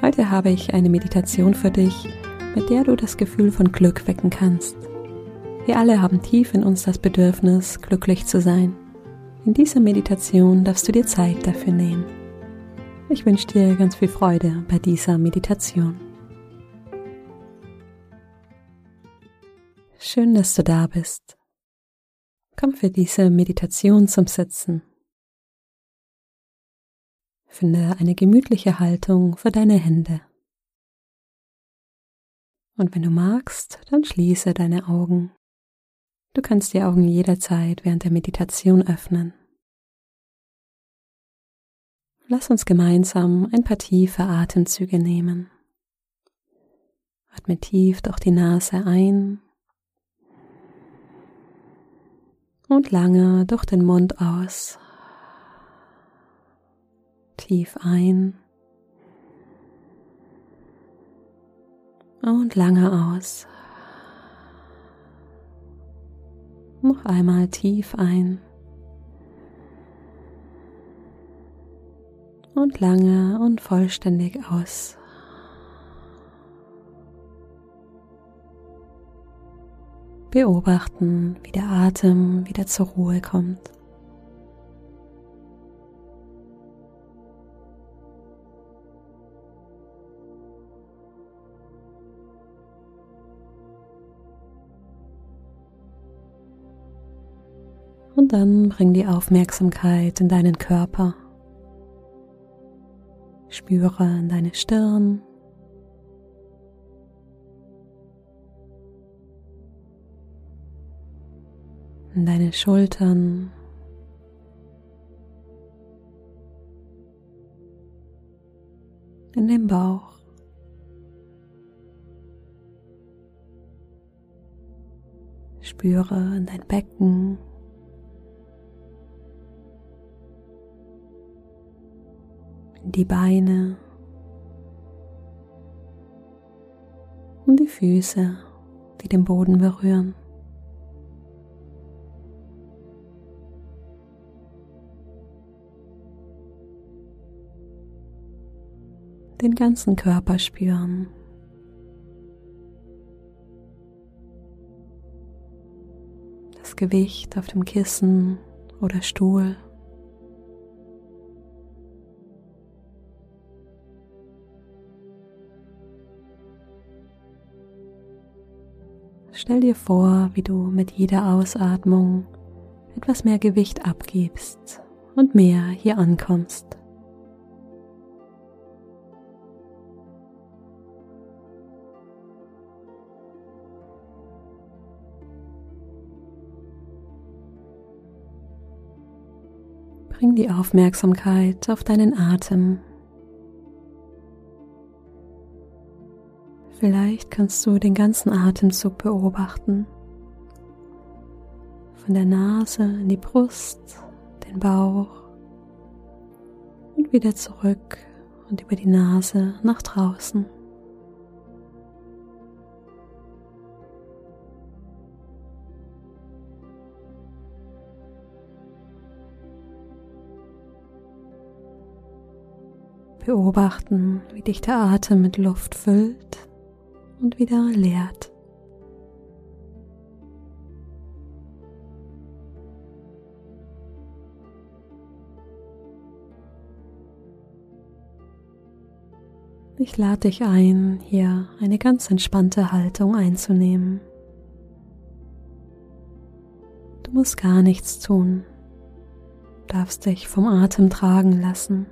Heute habe ich eine Meditation für dich, mit der du das Gefühl von Glück wecken kannst. Wir alle haben tief in uns das Bedürfnis, glücklich zu sein. In dieser Meditation darfst du dir Zeit dafür nehmen. Ich wünsche dir ganz viel Freude bei dieser Meditation. Schön, dass du da bist. Komm für diese Meditation zum Sitzen. Finde eine gemütliche Haltung für deine Hände. Und wenn du magst, dann schließe deine Augen. Du kannst die Augen jederzeit während der Meditation öffnen. Lass uns gemeinsam ein paar tiefe Atemzüge nehmen. Atme tief durch die Nase ein und lange durch den Mund aus tief ein und lange aus. Noch einmal tief ein und lange und vollständig aus. Beobachten, wie der Atem wieder zur Ruhe kommt. Und dann bring die Aufmerksamkeit in deinen Körper. Spüre in deine Stirn. In deine Schultern. In den Bauch. Spüre in dein Becken. Die Beine und die Füße, die den Boden berühren. Den ganzen Körper spüren. Das Gewicht auf dem Kissen oder Stuhl. Stell dir vor, wie du mit jeder Ausatmung etwas mehr Gewicht abgibst und mehr hier ankommst. Bring die Aufmerksamkeit auf deinen Atem. Vielleicht kannst du den ganzen Atemzug beobachten. Von der Nase in die Brust, den Bauch und wieder zurück und über die Nase nach draußen. Beobachten, wie dich der Atem mit Luft füllt und wieder leert. Ich lade dich ein, hier eine ganz entspannte Haltung einzunehmen. Du musst gar nichts tun, darfst dich vom Atem tragen lassen.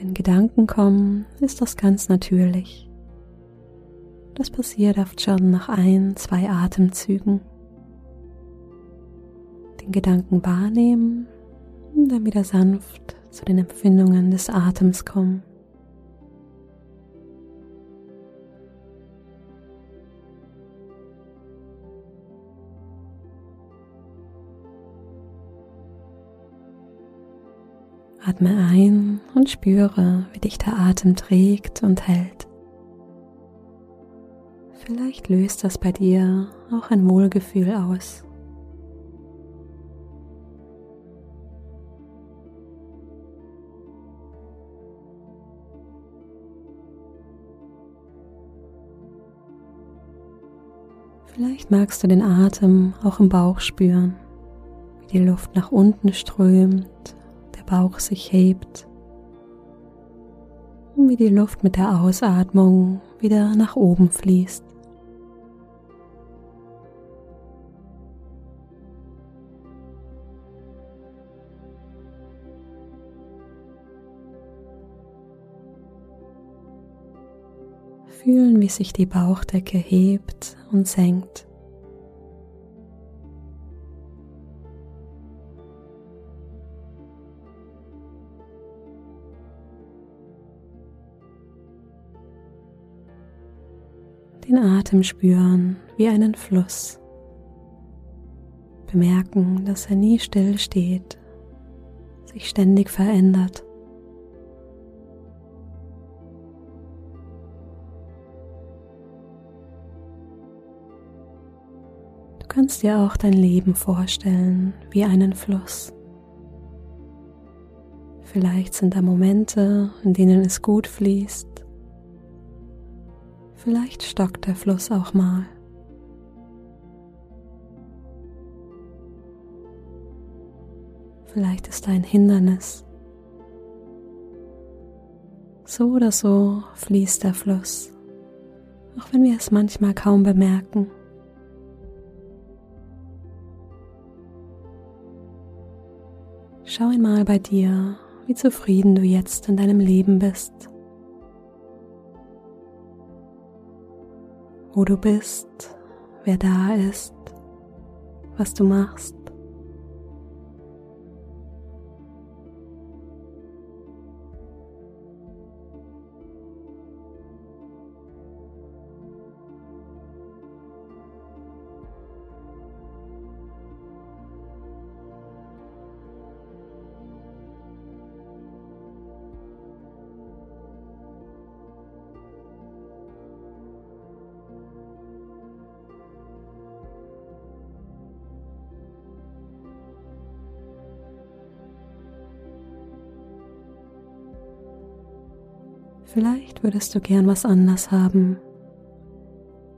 Wenn Gedanken kommen, ist das ganz natürlich. Das passiert oft schon nach ein, zwei Atemzügen. Den Gedanken wahrnehmen und dann wieder sanft zu den Empfindungen des Atems kommen. Atme ein und spüre, wie dich der Atem trägt und hält. Vielleicht löst das bei dir auch ein Wohlgefühl aus. Vielleicht magst du den Atem auch im Bauch spüren, wie die Luft nach unten strömt Bauch sich hebt und wie die Luft mit der Ausatmung wieder nach oben fließt. Fühlen, wie sich die Bauchdecke hebt und senkt. Den Atem spüren wie einen Fluss. Bemerken, dass er nie still steht, sich ständig verändert. Du kannst dir auch dein Leben vorstellen wie einen Fluss. Vielleicht sind da Momente, in denen es gut fließt Vielleicht stockt der Fluss auch mal. Vielleicht ist ein Hindernis. So oder so fließt der Fluss, auch wenn wir es manchmal kaum bemerken. Schau einmal bei dir, wie zufrieden du jetzt in deinem Leben bist. Wo du bist, wer da ist, was du machst. Vielleicht würdest du gern was anders haben,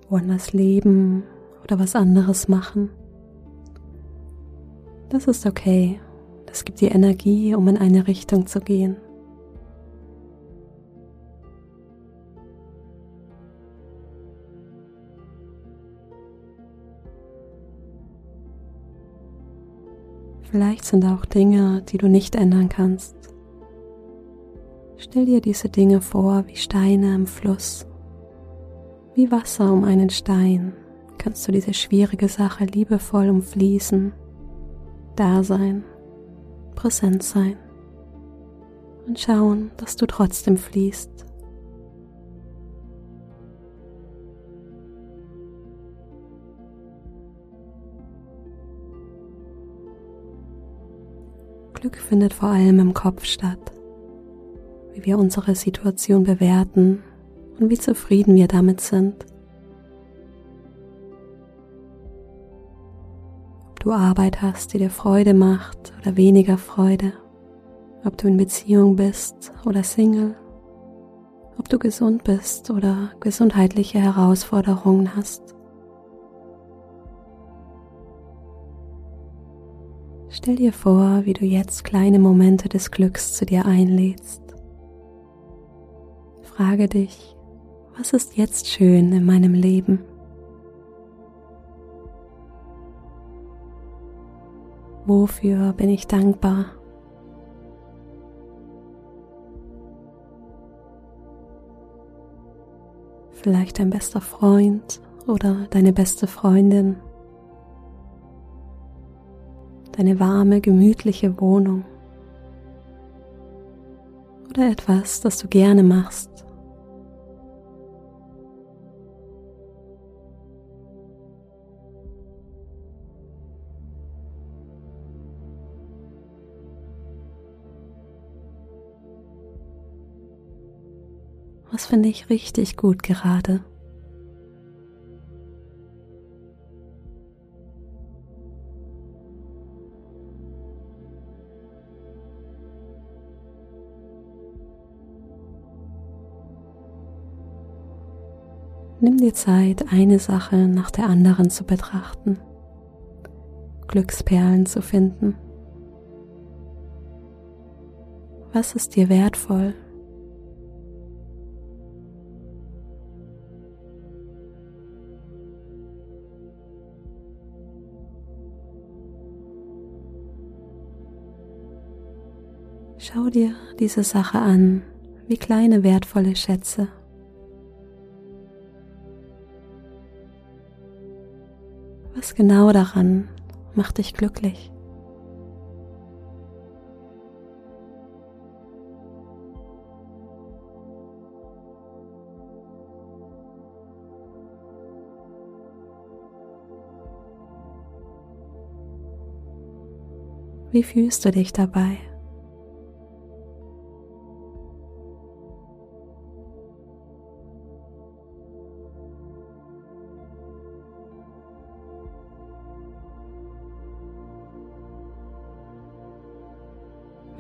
woanders leben oder was anderes machen. Das ist okay. Das gibt dir Energie, um in eine Richtung zu gehen. Vielleicht sind auch Dinge, die du nicht ändern kannst. Stell dir diese Dinge vor wie Steine im Fluss, wie Wasser um einen Stein. Kannst du diese schwierige Sache liebevoll umfließen, da sein, präsent sein und schauen, dass du trotzdem fließt. Glück findet vor allem im Kopf statt wie wir unsere Situation bewerten und wie zufrieden wir damit sind. Ob du Arbeit hast, die dir Freude macht oder weniger Freude, ob du in Beziehung bist oder Single, ob du gesund bist oder gesundheitliche Herausforderungen hast. Stell dir vor, wie du jetzt kleine Momente des Glücks zu dir einlädst frage dich, was ist jetzt schön in meinem Leben? Wofür bin ich dankbar? Vielleicht dein bester Freund oder deine beste Freundin. Deine warme, gemütliche Wohnung oder etwas, das du gerne machst. Was finde ich richtig gut gerade? Nimm dir Zeit, eine Sache nach der anderen zu betrachten, Glücksperlen zu finden. Was ist dir wertvoll? Schau dir diese Sache an wie kleine wertvolle Schätze. Genau daran macht dich glücklich? Wie fühlst du dich dabei?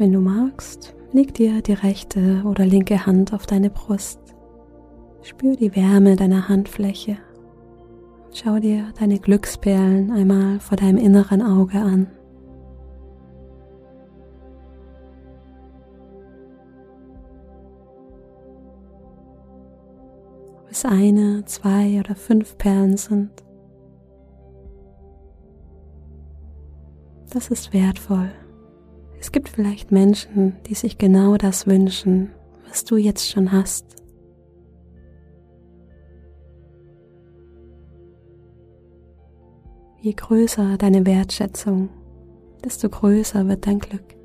Wenn du magst, leg dir die rechte oder linke Hand auf deine Brust. Spür die Wärme deiner Handfläche. Schau dir deine Glücksperlen einmal vor deinem inneren Auge an. Ob es eine, zwei oder fünf Perlen sind. Das ist wertvoll. Vielleicht Menschen, die sich genau das wünschen, was du jetzt schon hast. Je größer deine Wertschätzung, desto größer wird dein Glück.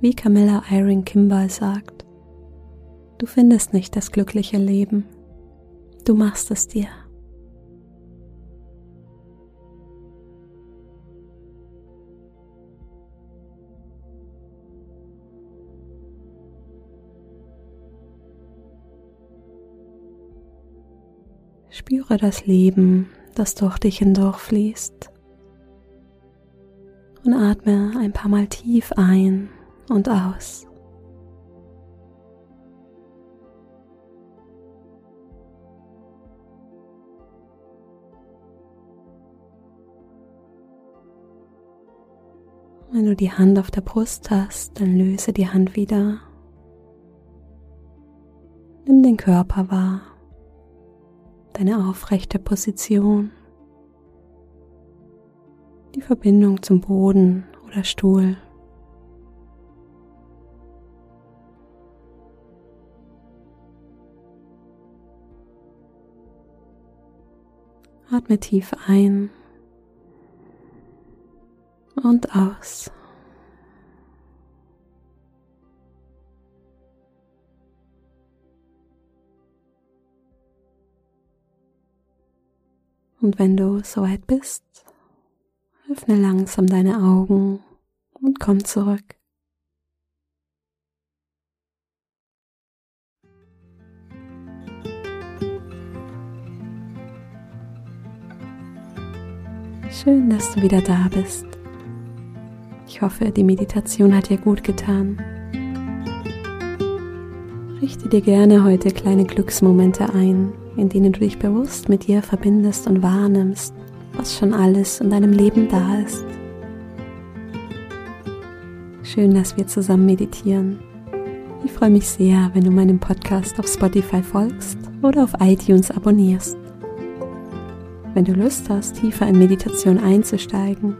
Wie Camilla Iron Kimball sagt, Du findest nicht das glückliche Leben. Du machst es dir. Spüre das Leben, das durch dich hindurch fließt. Und atme ein paar Mal tief ein und aus. Wenn du die Hand auf der Brust hast, dann löse die Hand wieder. Nimm den Körper wahr, deine aufrechte Position, die Verbindung zum Boden oder Stuhl. Atme tief ein und aus. Und wenn du soweit bist, öffne langsam deine Augen und komm zurück. Schön, dass du wieder da bist. Ich hoffe, die Meditation hat dir gut getan. Richte dir gerne heute kleine Glücksmomente ein, in denen du dich bewusst mit dir verbindest und wahrnimmst, was schon alles in deinem Leben da ist. Schön, dass wir zusammen meditieren. Ich freue mich sehr, wenn du meinem Podcast auf Spotify folgst oder auf iTunes abonnierst. Wenn du Lust hast, tiefer in Meditation einzusteigen,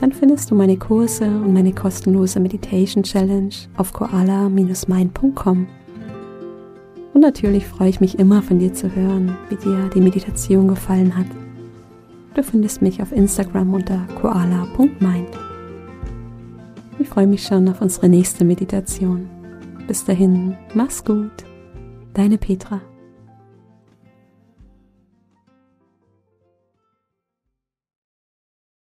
dann findest du meine Kurse und meine kostenlose Meditation Challenge auf koala-mind.com. Und natürlich freue ich mich immer von dir zu hören, wie dir die Meditation gefallen hat. Du findest mich auf Instagram unter koala.mind. Ich freue mich schon auf unsere nächste Meditation. Bis dahin, mach's gut. Deine Petra.